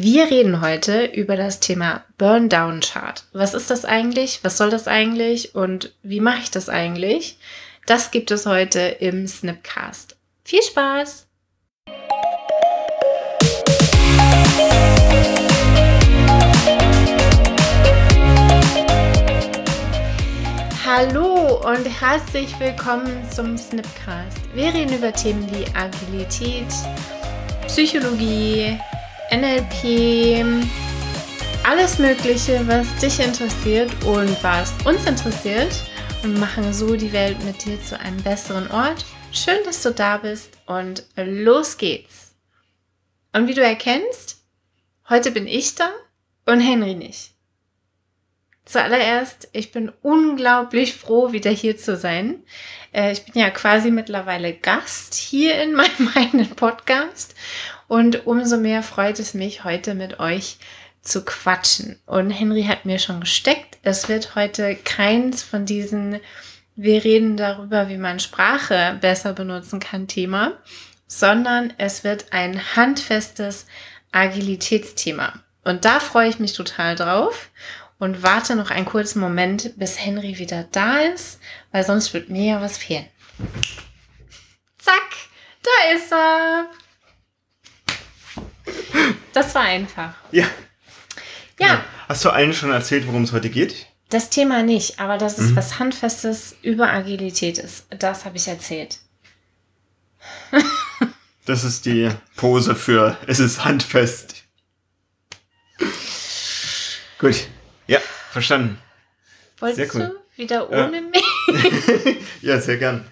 Wir reden heute über das Thema Burn Down Chart. Was ist das eigentlich? Was soll das eigentlich? Und wie mache ich das eigentlich? Das gibt es heute im Snipcast. Viel Spaß! Hallo und herzlich willkommen zum Snipcast. Wir reden über Themen wie Agilität, Psychologie, NLP, alles Mögliche, was dich interessiert und was uns interessiert und machen so die Welt mit dir zu einem besseren Ort. Schön, dass du da bist und los geht's. Und wie du erkennst, heute bin ich da und Henry nicht. Zuallererst, ich bin unglaublich froh, wieder hier zu sein. Äh, ich bin ja quasi mittlerweile Gast hier in meinem eigenen Podcast und umso mehr freut es mich, heute mit euch zu quatschen. Und Henry hat mir schon gesteckt, es wird heute keins von diesen wir reden darüber, wie man Sprache besser benutzen kann, Thema, sondern es wird ein handfestes Agilitätsthema. Und da freue ich mich total drauf und warte noch einen kurzen Moment, bis Henry wieder da ist, weil sonst wird mir ja was fehlen. Zack, da ist er. Das war einfach. Ja. Ja. Hast du allen schon erzählt, worum es heute geht? Das Thema nicht, aber dass es mhm. was Handfestes über Agilität ist, das habe ich erzählt. das ist die Pose für es ist handfest. Gut. Ja, verstanden. Wolltest cool. du wieder ohne ja. mich? ja, sehr gern.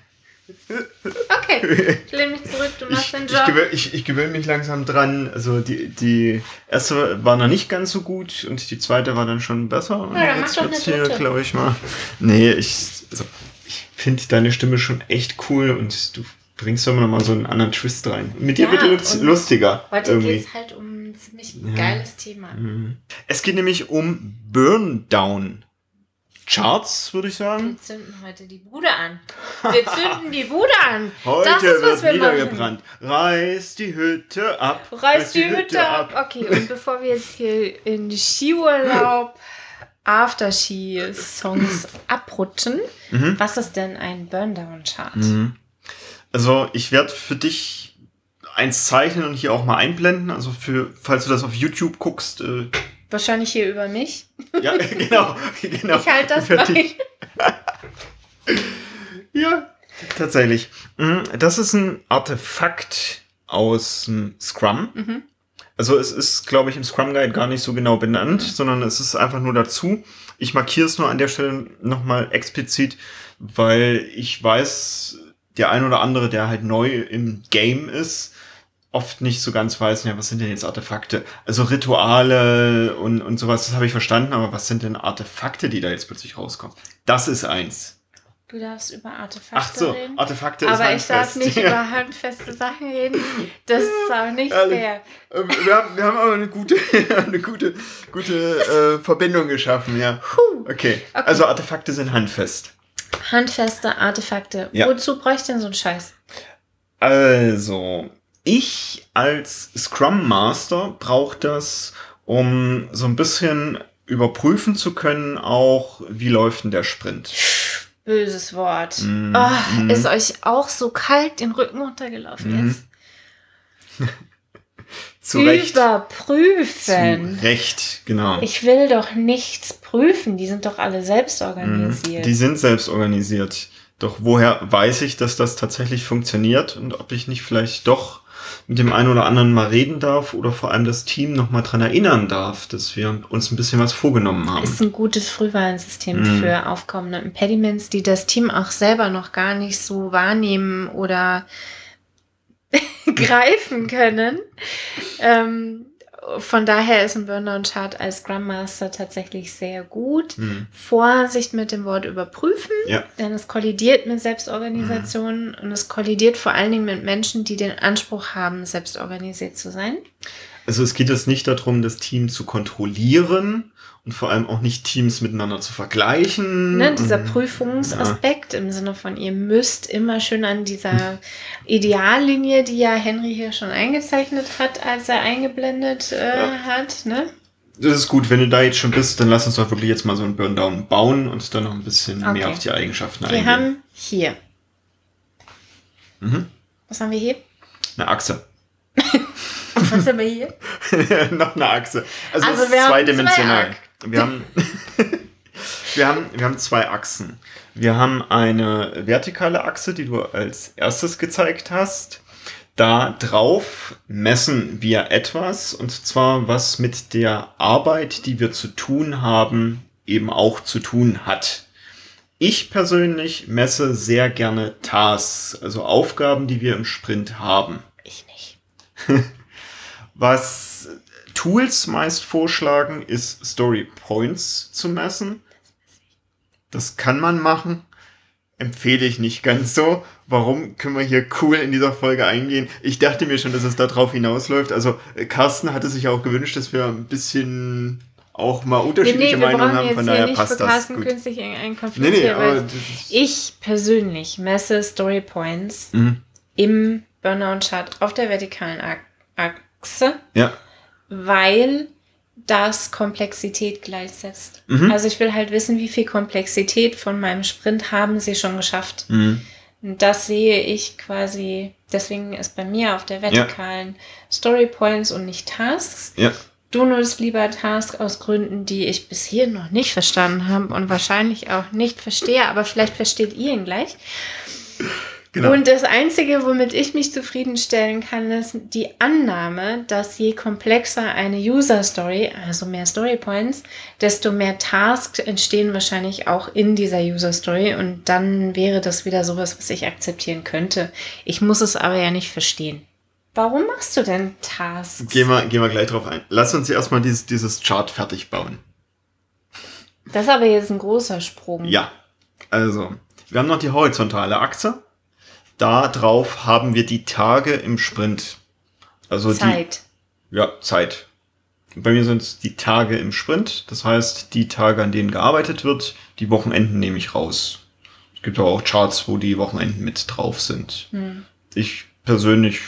Okay, ich lehne mich zurück, du machst ich, den Job. Ich gewöhne, ich, ich gewöhne mich langsam dran. Also die, die erste war noch nicht ganz so gut und die zweite war dann schon besser. Ja, dann jetzt wird's hier, glaube ich mal. Nee, ich, also, ich finde deine Stimme schon echt cool und du bringst immer noch mal so einen anderen Twist rein. Mit dir ja, wird es lustiger. Heute geht es halt um ein ziemlich ja. geiles Thema. Mhm. Es geht nämlich um Burndown. Charts, würde ich sagen. Wir zünden heute die Bude an. Wir zünden die Bude an. Heute das ist, was wird wir niedergebrannt. Machen. Reiß die Hütte ab. Reiß, Reiß die, die, Hütte, Hütte ab. ab. Okay, und bevor wir jetzt hier in Skiurlaub After-Ski-Songs abrutschen, mhm. was ist denn ein Burndown-Chart? Mhm. Also ich werde für dich eins zeichnen und hier auch mal einblenden. Also für, falls du das auf YouTube guckst, äh, Wahrscheinlich hier über mich. Ja, genau. genau. Ich halte das bei. ja, tatsächlich. Mhm, das ist ein Artefakt aus Scrum. Mhm. Also es ist, glaube ich, im Scrum Guide gar nicht so genau benannt, mhm. sondern es ist einfach nur dazu. Ich markiere es nur an der Stelle nochmal explizit, weil ich weiß, der ein oder andere, der halt neu im Game ist, oft nicht so ganz weiß, ja, was sind denn jetzt Artefakte? Also Rituale und, und sowas, das habe ich verstanden, aber was sind denn Artefakte, die da jetzt plötzlich rauskommen? Das ist eins. Du darfst über Artefakte Ach so, reden. Artefakte aber ist Aber ich darf nicht über handfeste Sachen reden. Das ist auch nicht fair. Ähm, wir haben, wir haben aber eine gute, eine gute, gute äh, Verbindung geschaffen, ja. Okay. okay. Also Artefakte sind handfest. Handfeste Artefakte. Ja. Wozu bräuchte ich denn so einen Scheiß? Also, ich als Scrum Master brauche das, um so ein bisschen überprüfen zu können, auch wie läuft denn der Sprint. Böses Wort. Mm, oh, mm. Ist euch auch so kalt den Rücken runtergelaufen mm. jetzt? Zu Recht. Überprüfen. Zu Recht, genau. Ich will doch nichts prüfen. Die sind doch alle selbst organisiert. Die sind selbst organisiert. Doch woher weiß ich, dass das tatsächlich funktioniert und ob ich nicht vielleicht doch mit dem einen oder anderen mal reden darf oder vor allem das Team noch mal dran erinnern darf, dass wir uns ein bisschen was vorgenommen haben. Ist ein gutes Frühwarnsystem mm. für aufkommende Impediments, die das Team auch selber noch gar nicht so wahrnehmen oder greifen können. Ähm, von daher ist ein Burnout-Chart als Scrum Master tatsächlich sehr gut. Mhm. Vorsicht mit dem Wort überprüfen, ja. denn es kollidiert mit Selbstorganisation mhm. und es kollidiert vor allen Dingen mit Menschen, die den Anspruch haben, selbstorganisiert zu sein. Also es geht jetzt nicht darum, das Team zu kontrollieren und vor allem auch nicht Teams miteinander zu vergleichen. Ne, dieser Prüfungsaspekt ja. im Sinne von, ihr müsst immer schön an dieser Ideallinie, die ja Henry hier schon eingezeichnet hat, als er eingeblendet äh, ja. hat. Ne? Das ist gut, wenn du da jetzt schon bist, dann lass uns doch wirklich jetzt mal so einen Burndown bauen und dann noch ein bisschen okay. mehr auf die Eigenschaften wir eingehen. Wir haben hier. Mhm. Was haben wir hier? Eine Achse. Was haben wir hier? noch eine Achse. Also, also es ist zweidimensional. Zwei wir haben, wir, haben, wir haben zwei Achsen. Wir haben eine vertikale Achse, die du als erstes gezeigt hast. Da drauf messen wir etwas, und zwar was mit der Arbeit, die wir zu tun haben, eben auch zu tun hat. Ich persönlich messe sehr gerne Tasks, also Aufgaben, die wir im Sprint haben. Ich nicht. Was Tools meist vorschlagen, ist Story Points zu messen. Das kann man machen. Empfehle ich nicht ganz so. Warum können wir hier cool in dieser Folge eingehen? Ich dachte mir schon, dass es darauf hinausläuft. Also Carsten hatte sich auch gewünscht, dass wir ein bisschen auch mal unterschiedliche nee, nee, Meinungen haben. Von daher passt das. Carsten gut. künstlich in einen Konflikt nee, nee, ich persönlich messe Story Points mhm. im Burnout-Chart auf der vertikalen Achse Achse, ja. Weil das Komplexität gleichsetzt. Mhm. Also ich will halt wissen, wie viel Komplexität von meinem Sprint haben sie schon geschafft. Mhm. Das sehe ich quasi, deswegen ist bei mir auf der vertikalen ja. Story Points und nicht Tasks. Ja. Du nutzt lieber Tasks aus Gründen, die ich bis hier noch nicht verstanden habe und wahrscheinlich auch nicht verstehe, aber vielleicht versteht ihr ihn gleich. Genau. Und das Einzige, womit ich mich zufriedenstellen kann, ist die Annahme, dass je komplexer eine User Story, also mehr Story Points, desto mehr Tasks entstehen wahrscheinlich auch in dieser User Story und dann wäre das wieder sowas, was ich akzeptieren könnte. Ich muss es aber ja nicht verstehen. Warum machst du denn Tasks? Gehen wir, gehen wir gleich drauf ein. Lass uns erstmal dieses, dieses Chart fertig bauen. Das ist aber jetzt ein großer Sprung. Ja. Also, wir haben noch die horizontale Achse da drauf haben wir die Tage im Sprint. Also Zeit. Die, ja, Zeit. Bei mir sind es die Tage im Sprint. Das heißt, die Tage, an denen gearbeitet wird, die Wochenenden nehme ich raus. Es gibt aber auch Charts, wo die Wochenenden mit drauf sind. Hm. Ich persönlich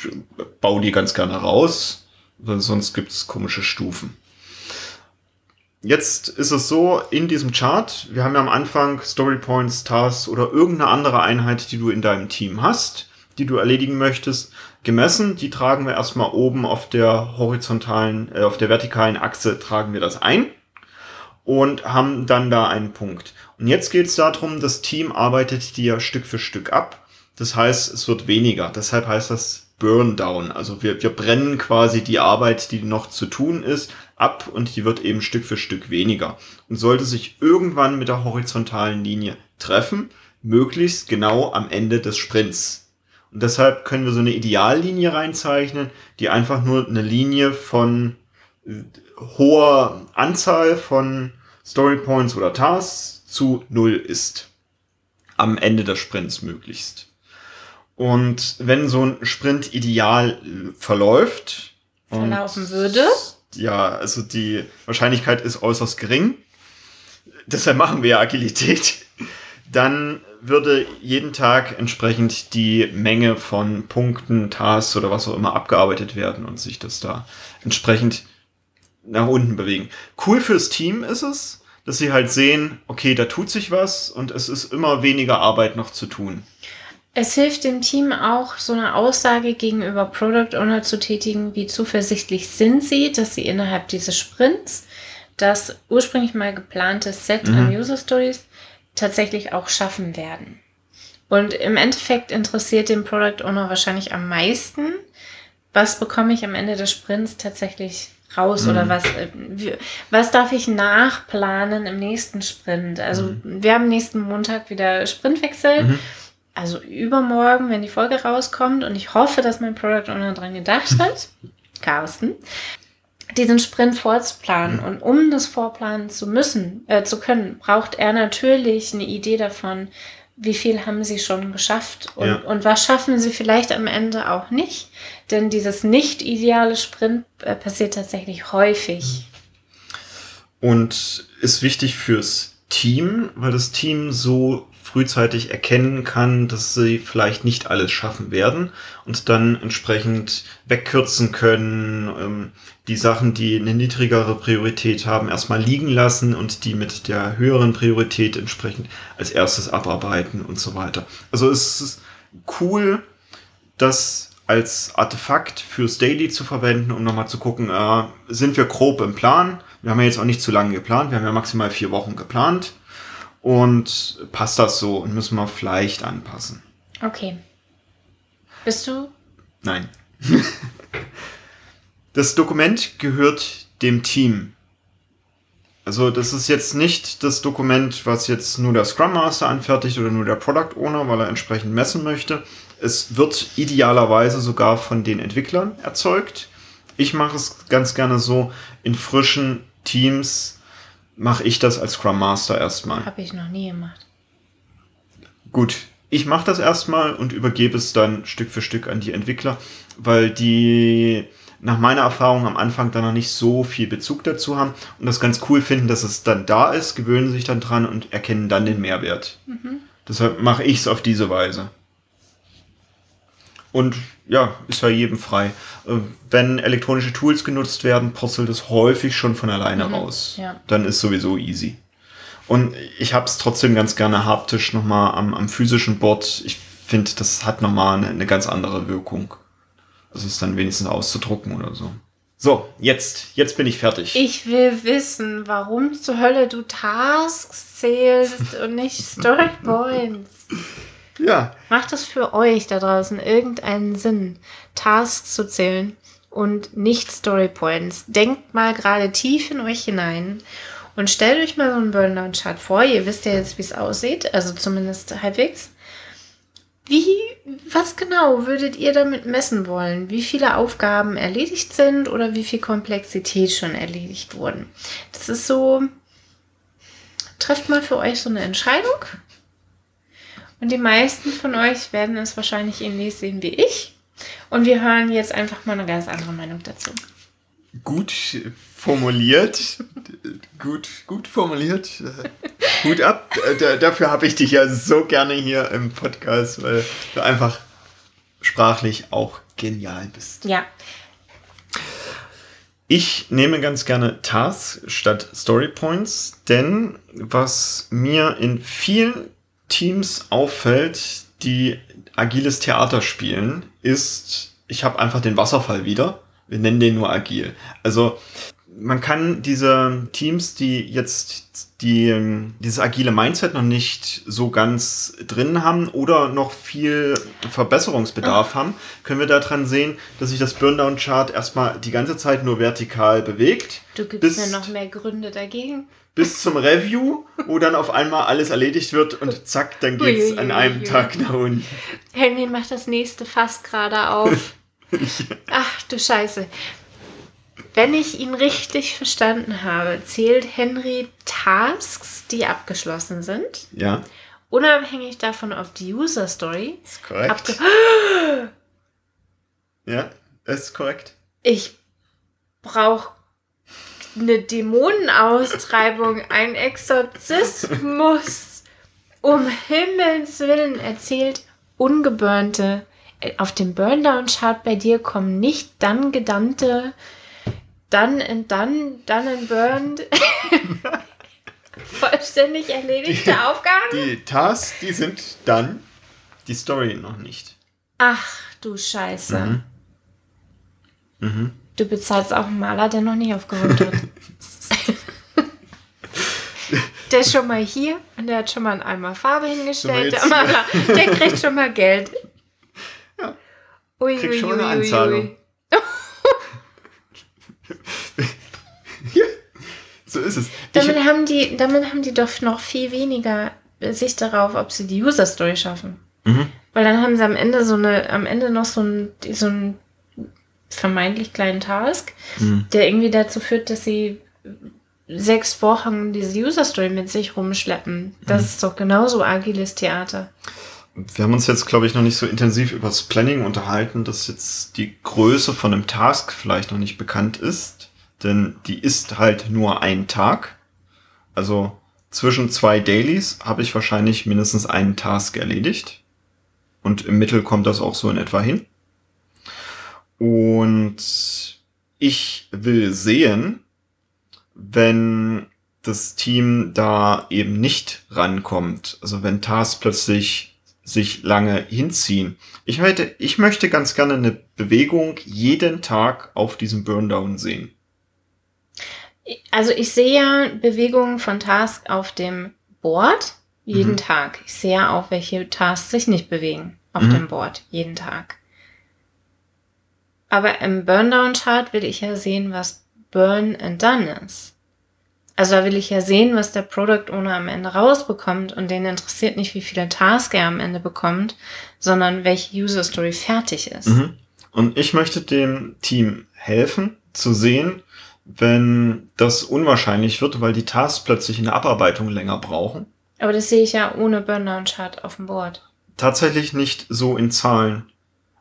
baue die ganz gerne raus, weil sonst gibt es komische Stufen. Jetzt ist es so, in diesem Chart, wir haben ja am Anfang Story Points, Tasks oder irgendeine andere Einheit, die du in deinem Team hast, die du erledigen möchtest, gemessen. Die tragen wir erstmal oben auf der horizontalen, äh, auf der vertikalen Achse tragen wir das ein und haben dann da einen Punkt. Und jetzt geht es darum, das Team arbeitet dir Stück für Stück ab. Das heißt, es wird weniger. Deshalb heißt das Burn Down. Also wir, wir brennen quasi die Arbeit, die noch zu tun ist, ab und die wird eben Stück für Stück weniger und sollte sich irgendwann mit der horizontalen Linie treffen, möglichst genau am Ende des Sprints. Und deshalb können wir so eine Ideallinie reinzeichnen, die einfach nur eine Linie von äh, hoher Anzahl von Story Points oder Tasks zu null ist. Am Ende des Sprints möglichst. Und wenn so ein Sprint ideal verläuft, verlaufen würde, ja, also die Wahrscheinlichkeit ist äußerst gering. Deshalb machen wir ja Agilität. Dann würde jeden Tag entsprechend die Menge von Punkten, Tasks oder was auch immer abgearbeitet werden und sich das da entsprechend nach unten bewegen. Cool fürs Team ist es, dass sie halt sehen, okay, da tut sich was und es ist immer weniger Arbeit noch zu tun. Es hilft dem Team auch, so eine Aussage gegenüber Product Owner zu tätigen, wie zuversichtlich sind sie, dass sie innerhalb dieses Sprints das ursprünglich mal geplante Set mhm. an User Stories tatsächlich auch schaffen werden. Und im Endeffekt interessiert den Product Owner wahrscheinlich am meisten, was bekomme ich am Ende des Sprints tatsächlich raus mhm. oder was, äh, was darf ich nachplanen im nächsten Sprint? Also mhm. wir haben nächsten Montag wieder Sprintwechsel. Mhm also übermorgen, wenn die Folge rauskommt, und ich hoffe, dass mein Product Owner dran gedacht hat, Carsten, diesen Sprint vorzuplanen. Und um das vorplanen zu müssen, äh, zu können, braucht er natürlich eine Idee davon, wie viel haben sie schon geschafft und, Ja. und was schaffen sie vielleicht am Ende auch nicht. Denn dieses nicht ideale Sprint äh, passiert tatsächlich häufig. Und ist wichtig fürs Team, weil das Team so frühzeitig erkennen kann, dass sie vielleicht nicht alles schaffen werden und dann entsprechend wegkürzen können, ähm, die Sachen, die eine niedrigere Priorität haben, erstmal liegen lassen und die mit der höheren Priorität entsprechend als erstes abarbeiten und so weiter. Also es ist cool, das als Artefakt fürs Daily zu verwenden, um nochmal zu gucken, äh, sind wir grob im Plan? Wir haben ja jetzt auch nicht zu lange geplant, wir haben ja maximal vier Wochen geplant. Und passt das so und müssen wir vielleicht anpassen? Okay. Bist du? Nein. das Dokument gehört dem Team. Also das ist jetzt nicht das Dokument, was jetzt nur der Scrum Master anfertigt oder nur der Product Owner, weil er entsprechend messen möchte. Es wird idealerweise sogar von den Entwicklern erzeugt. Ich mache es ganz gerne so, in frischen Teams mache ich das als Scrum Master erstmal. Habe ich noch nie gemacht. Gut, ich mache das erstmal und übergebe es dann Stück für Stück an die Entwickler, weil die nach meiner Erfahrung am Anfang dann noch nicht so viel Bezug dazu haben und das ganz cool finden, dass es dann da ist, gewöhnen sich dann dran und erkennen dann den Mehrwert. Deshalb mache ich es auf diese Weise. Und ja, ist ja jedem frei. Äh, Wenn elektronische Tools genutzt werden, purzelt es häufig schon von alleine raus. ja. Dann ist sowieso easy. Und ich habe es trotzdem ganz gerne haptisch nochmal am, am physischen Board. Ich finde, das hat nochmal eine, eine ganz andere Wirkung. Also es dann wenigstens auszudrucken oder so. So, jetzt, jetzt bin ich fertig. Ich will wissen, warum zur Hölle du Tasks zählst und nicht Storypoints. Ja, Macht es für euch da draußen irgendeinen Sinn, Tasks zu zählen und nicht Storypoints? Denkt mal gerade tief in euch hinein und stellt euch mal so einen Burnout-Chart vor. Ihr wisst ja jetzt, wie es aussieht, also zumindest halbwegs. Wie, was genau würdet ihr damit messen wollen? Wie viele Aufgaben erledigt sind oder wie viel Komplexität schon erledigt wurden? Das ist so, trefft mal für euch so eine Entscheidung. Und die meisten von euch werden es wahrscheinlich ähnlich sehen wie ich. Und wir hören jetzt einfach mal eine ganz andere Meinung dazu. gut formuliert. gut, gut formuliert. Hut ab. Da- Dafür habe ich dich ja so gerne hier im Podcast, weil du einfach sprachlich auch genial bist. Ja, Ich nehme ganz gerne Tasks statt Story Points, denn was mir in vielen Teams auffällt, die agiles Theater spielen, ist, ich habe einfach den Wasserfall wieder. Wir nennen den nur agil. Also man kann diese Teams, die jetzt die, ähm, dieses agile Mindset noch nicht so ganz drin haben oder noch viel Verbesserungsbedarf haben, können wir daran sehen, dass sich das Burndown-Chart erstmal die ganze Zeit nur vertikal bewegt. du gibst mir noch mehr Gründe dagegen. Bis zum Review, wo dann auf einmal alles erledigt wird und zack, dann geht's Ui, an einem. Tag nach unten. Henry macht das nächste Fass gerade auf. Ach du Scheiße. Wenn ich ihn richtig verstanden habe, zählt Henry Tasks, die abgeschlossen sind, Ja, unabhängig davon, ob die User Story ist korrekt. abge Ja, ist korrekt. Ich brauche eine Dämonenaustreibung, ein Exorzismus. Um Himmels Willen erzählt ungeburnte. Auf dem Burndown-Chart bei dir kommen nicht dann gedannte, dann and dann, dann and burned. Vollständig erledigte Aufgaben? Die Tasks, die sind dann, die Story noch nicht. Ach du Scheiße. Du bezahlst auch einen Maler, der noch nicht aufgeräumt hat. der ist schon mal hier und der hat schon mal einen Eimer Farbe hingestellt. Der Maler, der kriegt schon mal Geld. Ja. Ui, Krieg ui, schon ui, eine Anzahlung. ui. So ist es. Ich, Damit haben, die, damit haben die doch noch viel weniger Sicht darauf, ob sie die User Story schaffen. Mhm. Weil dann haben sie am Ende so eine, am Ende noch so ein, so einen vermeintlich kleinen Task, Mhm. der irgendwie dazu führt, dass sie sechs Wochen diese User Story mit sich rumschleppen. Das mhm. ist doch genauso agiles Theater. Wir haben uns jetzt, glaube ich, noch nicht so intensiv über das Planning unterhalten, dass jetzt die Größe von einem Task vielleicht noch nicht bekannt ist. Denn die ist halt nur ein Tag. Also zwischen zwei Dailies habe ich wahrscheinlich mindestens einen Task erledigt. Und im Mittel kommt das auch so in etwa hin. Und ich will sehen, wenn das Team da eben nicht rankommt. Also wenn Tasks plötzlich sich lange hinziehen. Ich, hätte, ich möchte ganz gerne eine Bewegung jeden Tag auf diesem Burndown sehen. Also ich sehe ja Bewegungen von Tasks auf dem Board jeden mhm. Tag. Ich sehe ja auch, welche Tasks sich nicht bewegen auf mhm. dem Board jeden Tag. Aber im Burndown-Chart will ich ja sehen, was Burn and Done ist. Also da will ich ja sehen, was der Product Owner am Ende rausbekommt und den interessiert nicht, wie viele Tasks er am Ende bekommt, sondern welche User Story fertig ist. Mhm. Und ich möchte dem Team helfen, zu sehen, wenn das unwahrscheinlich wird, weil die Tasks plötzlich in der Abarbeitung länger brauchen. Aber das sehe ich ja ohne Burnout-Chart auf dem Board. Tatsächlich nicht so in Zahlen.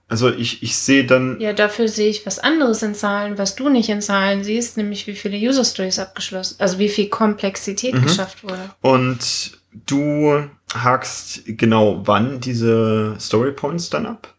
Also ich, ich sehe dann. Ja, dafür sehe ich was anderes in Zahlen, was du nicht in Zahlen siehst, nämlich wie viele User Stories abgeschlossen, also wie viel Komplexität mhm. geschafft wurde. Und du hakst genau wann diese Story Points dann ab?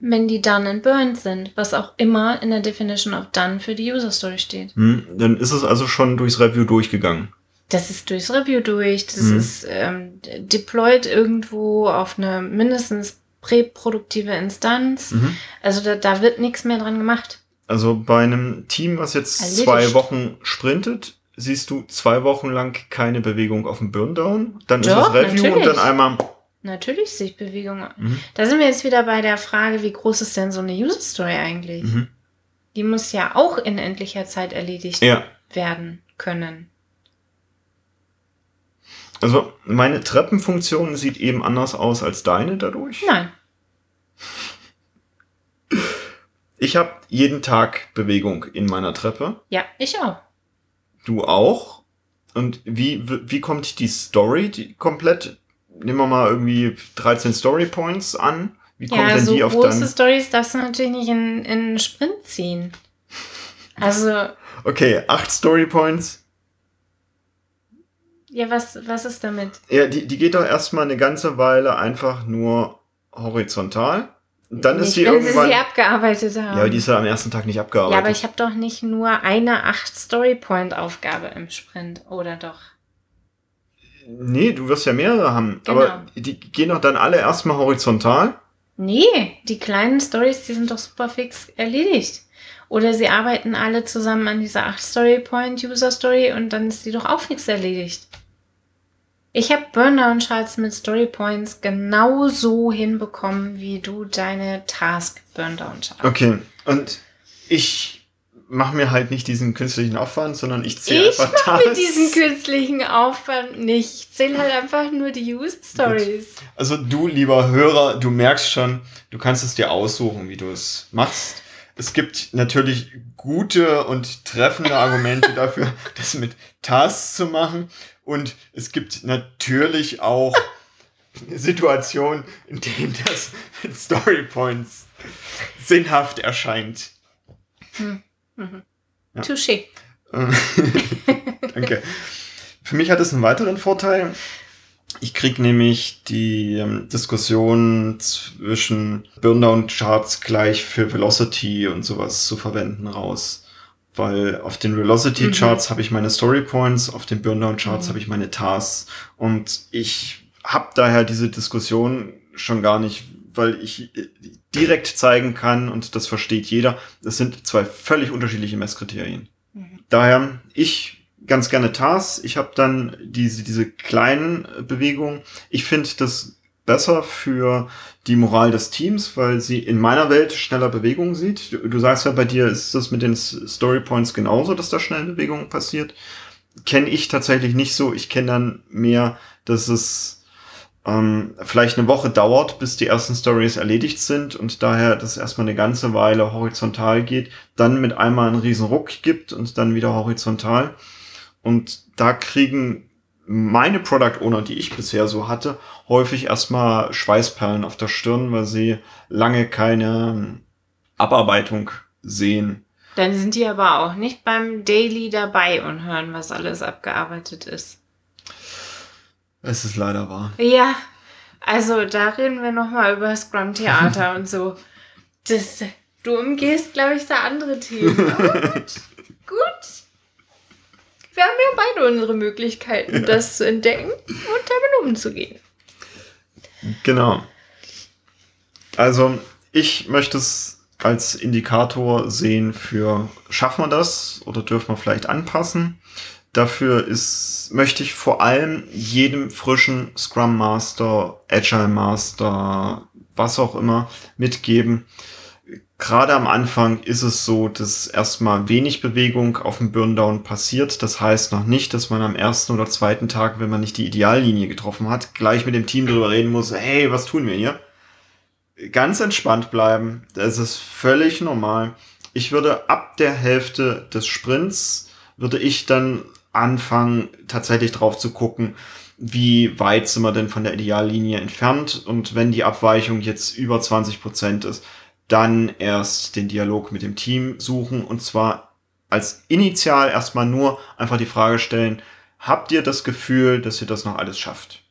Wenn die done and burned sind, was auch immer in der Definition of done für die User Story steht. Hm, dann ist es also schon durchs Review durchgegangen. Das ist durchs Review durch, das mhm. ist ähm, deployed irgendwo auf eine mindestens präproduktive Instanz. Mhm. Also da, da wird nichts mehr dran gemacht. Also bei einem Team, was jetzt Erledigt. zwei Wochen sprintet, siehst du zwei Wochen lang keine Bewegung auf dem Burndown. Dann Doch, ist das Review natürlich. und dann einmal. Natürlich sehe ich Bewegung. Mhm. Da sind wir jetzt wieder bei der Frage, wie groß ist denn so eine User Story eigentlich? Mhm. Die muss ja auch in endlicher Zeit erledigt ja. werden können. Also meine Treppenfunktion sieht eben anders aus als deine dadurch? Nein. Ich habe jeden Tag Bewegung in meiner Treppe. Ja, ich auch. Du auch? Und wie, wie kommt die Story die komplett? Nehmen wir mal irgendwie 13 Story Points an. Wie kommt ja, denn so die auf große dann? Stories darfst du natürlich nicht in, in Sprint ziehen. Also. Okay, acht Story Points. Ja, was, was ist damit? Ja, die, die geht doch erstmal eine ganze Weile einfach nur horizontal. Dann nicht, ist sie wenn irgendwann. sie sie abgearbeitet haben. Ja, aber die ist ja am ersten Tag nicht abgearbeitet. Ja, aber ich habe doch nicht nur eine 8 Story Point Aufgabe im Sprint, oder doch? Nee, du wirst ja mehrere haben. Genau. Aber die gehen doch dann alle erstmal horizontal. Nee, die kleinen Stories, die sind doch super fix erledigt. Oder sie arbeiten alle zusammen an dieser 8 Story Point User Story und dann ist die doch auch fix erledigt. Ich habe Burndown-Charts mit Story Points genauso hinbekommen, wie du deine Task Burndown-Charts. Okay, und ich mache mir halt nicht diesen künstlichen Aufwand, sondern ich zähle einfach Tasks. Ich mache mir diesen künstlichen Aufwand nicht. Ich zähle halt einfach nur die User Stories. Also du, lieber Hörer, du merkst schon, du kannst es dir aussuchen, wie du es machst. Es gibt natürlich gute und treffende Argumente dafür, das mit Tasks zu machen. Und es gibt natürlich auch Situationen, in denen das mit Story Points sinnhaft erscheint. Hm. Mhm. Ja. Touché. Danke. Für mich hat es einen weiteren Vorteil. Ich krieg nämlich die ähm, Diskussion zwischen Burndown-Charts gleich für Velocity und sowas zu verwenden raus weil auf den Velocity Charts mhm. habe ich meine Story Points, auf den Burndown Charts mhm. habe ich meine Tasks und ich habe daher diese Diskussion schon gar nicht, weil ich äh, direkt zeigen kann und das versteht jeder. Das sind zwei völlig unterschiedliche Messkriterien. Mhm. Daher ich ganz gerne Tasks. Ich habe dann diese diese kleinen Bewegungen. Ich finde das besser für die Moral des Teams, weil sie in meiner Welt schneller Bewegung sieht. Du, du sagst ja, bei dir ist das mit den Story Points genauso, dass da schnell Bewegung passiert. Kenne ich tatsächlich nicht so. Ich kenne dann mehr, dass es ähm, vielleicht eine Woche dauert, bis die ersten Stories erledigt sind und daher das erstmal eine ganze Weile horizontal geht, dann mit einmal einen riesen Ruck gibt und dann wieder horizontal. Und da kriegen meine Product Owner, die ich bisher so hatte, häufig erstmal Schweißperlen auf der Stirn, weil sie lange keine Abarbeitung sehen. Dann sind die aber auch nicht beim Daily dabei und hören, was alles abgearbeitet ist. Es ist leider wahr. Ja, also da reden wir nochmal über Scrum Theater und so. Das, du umgehst, glaube ich, da andere Themen. gut, gut. Wir haben ja beide unsere Möglichkeiten, das zu entdecken und damit umzugehen. Genau. Also, ich möchte es als Indikator sehen für, schaffen wir das oder dürfen wir vielleicht anpassen? Dafür ist, möchte ich vor allem jedem frischen Scrum Master, Agile Master, was auch immer mitgeben. Gerade am Anfang ist es so, dass erstmal wenig Bewegung auf dem Burndown passiert. Das heißt noch nicht, dass man am ersten oder zweiten Tag, wenn man nicht die Ideallinie getroffen hat, gleich mit dem Team darüber reden muss, hey, was tun wir hier? Ganz entspannt bleiben. Das ist völlig normal. Ich würde ab der Hälfte des Sprints würde ich dann anfangen, tatsächlich drauf zu gucken, wie weit sind wir denn von der Ideallinie entfernt und wenn die Abweichung jetzt über 20 Prozent ist, dann erst den Dialog mit dem Team suchen und zwar als initial erstmal nur einfach die Frage stellen, habt ihr das Gefühl, dass ihr das noch alles schafft?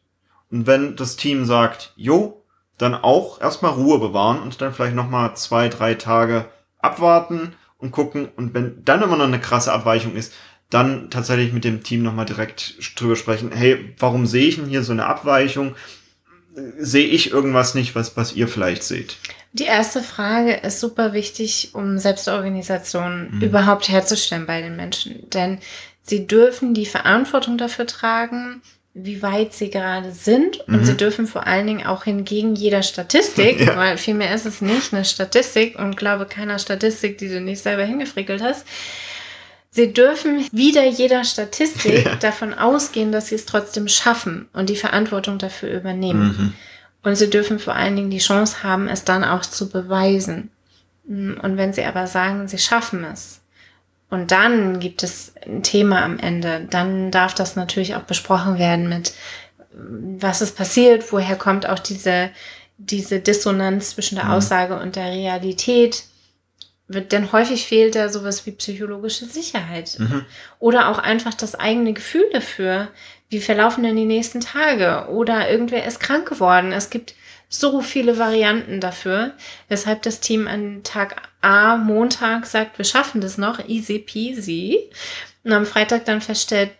Und wenn das Team sagt, jo, dann auch erstmal Ruhe bewahren und dann vielleicht nochmal zwei, drei Tage abwarten und gucken. Und wenn dann immer noch eine krasse Abweichung ist, dann tatsächlich mit dem Team nochmal direkt drüber sprechen, hey, warum sehe ich denn hier so eine Abweichung? Sehe ich irgendwas nicht, was, was ihr vielleicht seht? Die erste Frage ist super wichtig, um Selbstorganisation mhm. überhaupt herzustellen bei den Menschen. Denn sie dürfen die Verantwortung dafür tragen, wie weit sie gerade sind. Und mhm. sie dürfen vor allen Dingen auch hingegen jeder Statistik, ja. weil vielmehr ist es nicht eine Statistik und glaube keiner Statistik, die du nicht selber hingefrickelt hast, Sie dürfen wieder jeder Statistik ja. davon ausgehen, dass sie es trotzdem schaffen und die Verantwortung dafür übernehmen. Mhm. Und sie dürfen vor allen Dingen die Chance haben, es dann auch zu beweisen. Und wenn sie aber sagen, sie schaffen es, und dann gibt es ein Thema am Ende, dann darf das natürlich auch besprochen werden mit, was ist passiert, woher kommt auch diese, diese Dissonanz zwischen der mhm. Aussage und der Realität denn häufig fehlt da sowas wie psychologische Sicherheit. Mhm. Oder auch einfach das eigene Gefühl dafür, wie verlaufen denn die nächsten Tage? Oder irgendwer ist krank geworden. Es gibt so viele Varianten dafür, weshalb das Team an Tag A, Montag, sagt, wir schaffen das noch, easy peasy. Und am Freitag dann feststellt,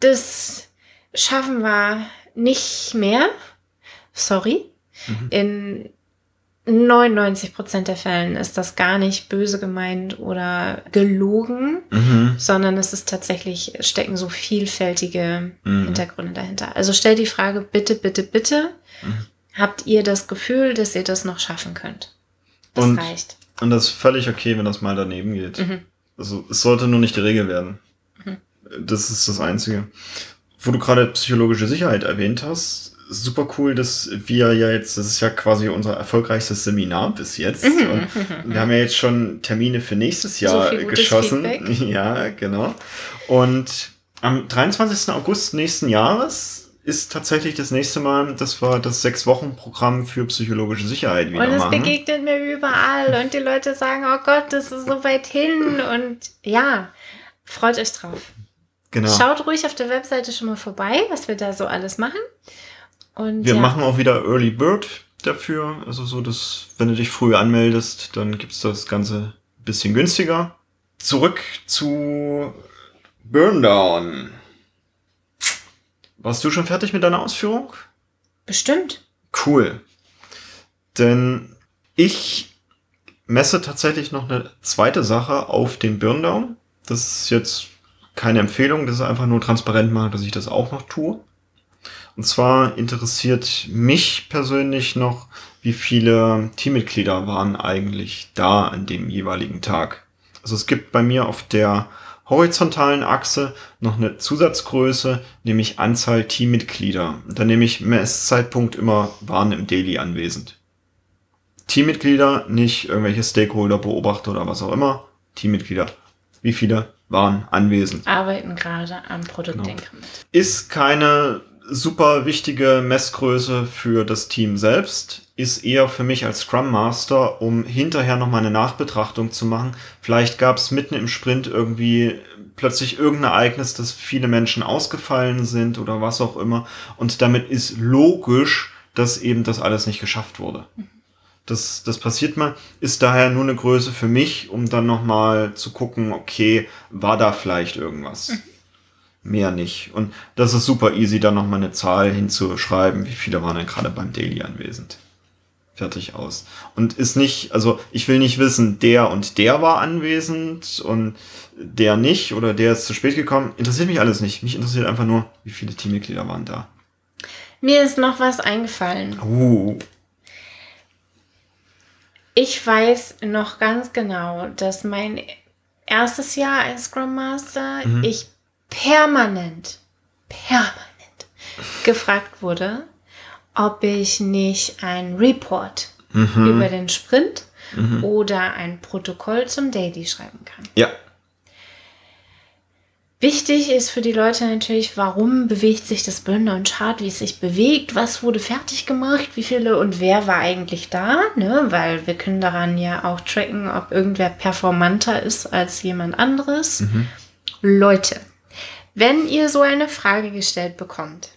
das schaffen wir nicht mehr. Sorry. Mhm. In 99 Prozent der Fällen ist das gar nicht böse gemeint oder gelogen, mhm. sondern es ist tatsächlich, stecken so vielfältige mhm. Hintergründe dahinter. Also stell die Frage, bitte, bitte, bitte, mhm. habt ihr das Gefühl, dass ihr das noch schaffen könnt? Das und, reicht. Und das ist völlig okay, wenn das mal daneben geht. Mhm. Also es sollte nur nicht die Regel werden. Mhm. Das ist das Einzige. Wo du gerade psychologische Sicherheit erwähnt hast, super cool, dass wir ja jetzt, das ist ja quasi unser erfolgreichstes Seminar bis jetzt. Mhm, und wir haben ja jetzt schon Termine für nächstes Jahr so geschossen. Feedback. Ja, genau. Und am 23. August nächsten Jahres ist tatsächlich das nächste Mal, dass wir das Sechs-Wochen-Programm für psychologische Sicherheit wieder machen. Und es begegnet mir überall und die Leute sagen, oh Gott, das ist so weit hin und ja, freut euch drauf. Genau. Schaut ruhig auf der Webseite schon mal vorbei, was wir da so alles machen. Und, wir ja. machen auch wieder Early Bird dafür. Also so, dass, wenn du dich früh anmeldest, dann gibt's das Ganze ein bisschen günstiger. Zurück zu Burndown. Warst du schon fertig mit deiner Ausführung? Bestimmt. Cool. Denn ich messe tatsächlich noch eine zweite Sache auf den Burndown. Das ist jetzt keine Empfehlung, das ist einfach nur transparent machen, dass ich das auch noch tue. Und zwar interessiert mich persönlich noch, wie viele Teammitglieder waren eigentlich da an dem jeweiligen Tag. Also es gibt bei mir auf der horizontalen Achse noch eine Zusatzgröße, nämlich Anzahl Teammitglieder. Da nehme ich Messzeitpunkt immer waren im Daily anwesend. Teammitglieder, nicht irgendwelche Stakeholder, Beobachter oder was auch immer. Teammitglieder wie viele waren anwesend. Arbeiten gerade am Produktinkrement. Genau. Ist keine super wichtige Messgröße für das Team selbst, ist eher für mich als Scrum Master, um hinterher nochmal eine Nachbetrachtung zu machen. Vielleicht gab es mitten im Sprint irgendwie plötzlich irgendein Ereignis, dass viele Menschen ausgefallen sind oder was auch immer. Und damit ist logisch, dass eben das alles nicht geschafft wurde. Das, das passiert mal, ist daher nur eine Größe für mich, um dann nochmal zu gucken, okay, war da vielleicht irgendwas? Mehr nicht. Und das ist super easy, da nochmal eine Zahl hinzuschreiben, wie viele waren denn gerade beim Daily anwesend. Fertig aus. Und ist nicht, also ich will nicht wissen, der und der war anwesend und der nicht oder der ist zu spät gekommen. Interessiert mich alles nicht. Mich interessiert einfach nur, wie viele Teammitglieder waren da. Mir ist noch was eingefallen. Uh. Ich weiß noch ganz genau, dass mein erstes Jahr als Scrum Master mhm. ich permanent, permanent gefragt wurde, ob ich nicht ein Report mhm. über den Sprint mhm. oder ein Protokoll zum Daily schreiben kann. Ja. Wichtig ist für die Leute natürlich, warum bewegt sich das Burnout-Chart, wie es sich bewegt, was wurde fertig gemacht, wie viele und wer war eigentlich da, ne? weil wir können daran ja auch tracken, ob irgendwer performanter ist als jemand anderes. Mhm. Leute, wenn ihr so eine Frage gestellt bekommt,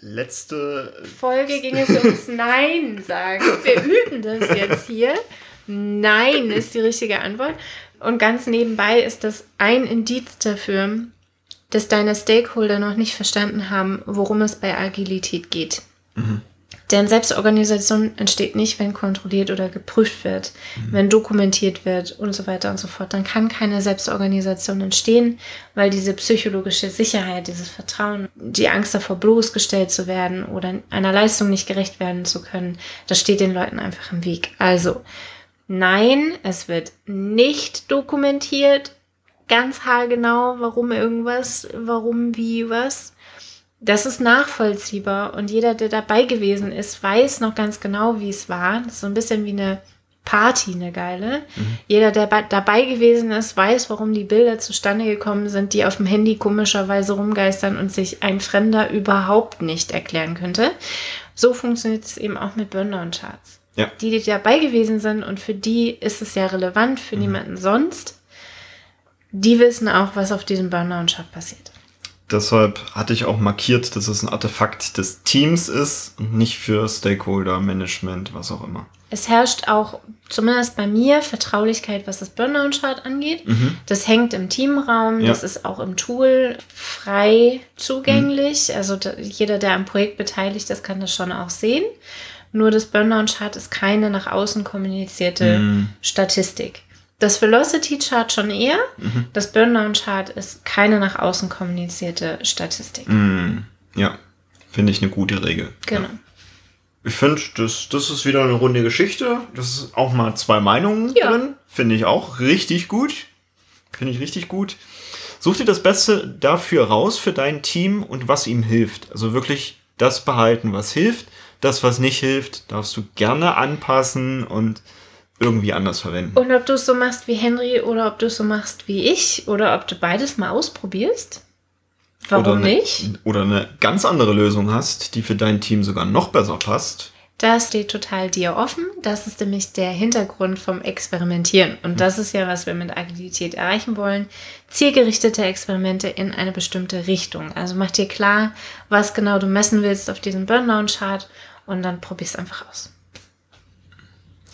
letzte Folge ging es ums Nein sagen. Wir üben das jetzt hier. Nein ist die richtige Antwort. Und ganz nebenbei ist das ein Indiz dafür, dass deine Stakeholder noch nicht verstanden haben, worum es bei Agilität geht. Mhm. Denn Selbstorganisation entsteht nicht, wenn kontrolliert oder geprüft wird, mhm. wenn dokumentiert wird und so weiter und so fort. Dann kann keine Selbstorganisation entstehen, weil diese psychologische Sicherheit, dieses Vertrauen, die Angst davor, bloßgestellt zu werden oder einer Leistung nicht gerecht werden zu können, das steht den Leuten einfach im Weg. Also, Nein, es wird nicht dokumentiert, ganz haargenau, warum irgendwas, warum, wie, was. Das ist nachvollziehbar und jeder, der dabei gewesen ist, weiß noch ganz genau, wie es war. Das ist so ein bisschen wie eine Party, eine geile. Mhm. Jeder, der dabei gewesen ist, weiß, warum die Bilder zustande gekommen sind, die auf dem Handy komischerweise rumgeistern und sich ein Fremder überhaupt nicht erklären könnte. So funktioniert es eben auch mit Burnout-Charts. Ja. Die, die dabei gewesen sind und für die ist es ja relevant, für mhm. niemanden sonst. Die wissen auch, was auf diesem Burnout-Chart passiert. Deshalb hatte ich auch markiert, dass es ein Artefakt des Teams ist und nicht für Stakeholder, Management, was auch immer. Es herrscht auch, zumindest bei mir, Vertraulichkeit, was das Burnout-Chart angeht. Mhm. Das hängt im Teamraum, ja. das ist auch im Tool frei zugänglich. Mhm. Also da, jeder, der am Projekt beteiligt ist, kann das schon auch sehen. Nur das Burnout-Chart ist keine nach außen kommunizierte mm. Statistik. Das Velocity-Chart schon eher. Mhm. Das Burnout-Chart ist keine nach außen kommunizierte Statistik. Mm. Ja, finde ich eine gute Regel. Genau. Ja. Ich finde, das, das ist wieder eine runde Geschichte. Das ist auch mal zwei Meinungen ja. drin. Finde ich auch richtig gut. Finde ich richtig gut. Such dir das Beste dafür raus für dein Team und was ihm hilft. Also wirklich das behalten, was hilft das, was nicht hilft, darfst du gerne anpassen und irgendwie anders verwenden. Und ob du es so machst wie Henry oder ob du es so machst wie ich oder ob du beides mal ausprobierst. Warum oder eine, nicht? Oder eine ganz andere Lösung hast, die für dein Team sogar noch besser passt. Das steht total dir offen. Das ist nämlich der Hintergrund vom Experimentieren. Und das ist ja, was wir mit Agilität erreichen wollen. Zielgerichtete Experimente in eine bestimmte Richtung. Also mach dir klar, was genau du messen willst auf diesem Burnout-Chart und dann probier es einfach aus.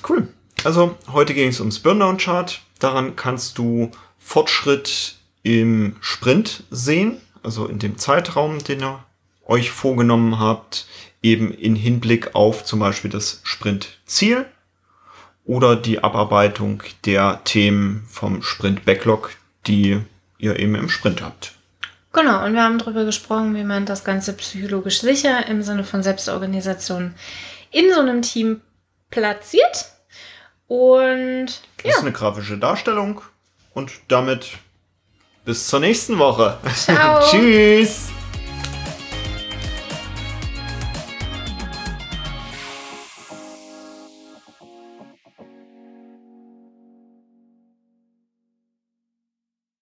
Cool. Also heute ging es ums Burndown-Chart. Daran kannst du Fortschritt im Sprint sehen, also in dem Zeitraum, den ihr euch vorgenommen habt, eben in Hinblick auf zum Beispiel das Sprint-Ziel oder die Abarbeitung der Themen vom Sprint-Backlog, die ihr eben im Sprint habt. Genau, und wir haben darüber gesprochen, wie man das Ganze psychologisch sicher im Sinne von Selbstorganisation in so einem Team platziert. Und das ja. ist eine grafische Darstellung. Und damit bis zur nächsten Woche. Ciao. Tschüss.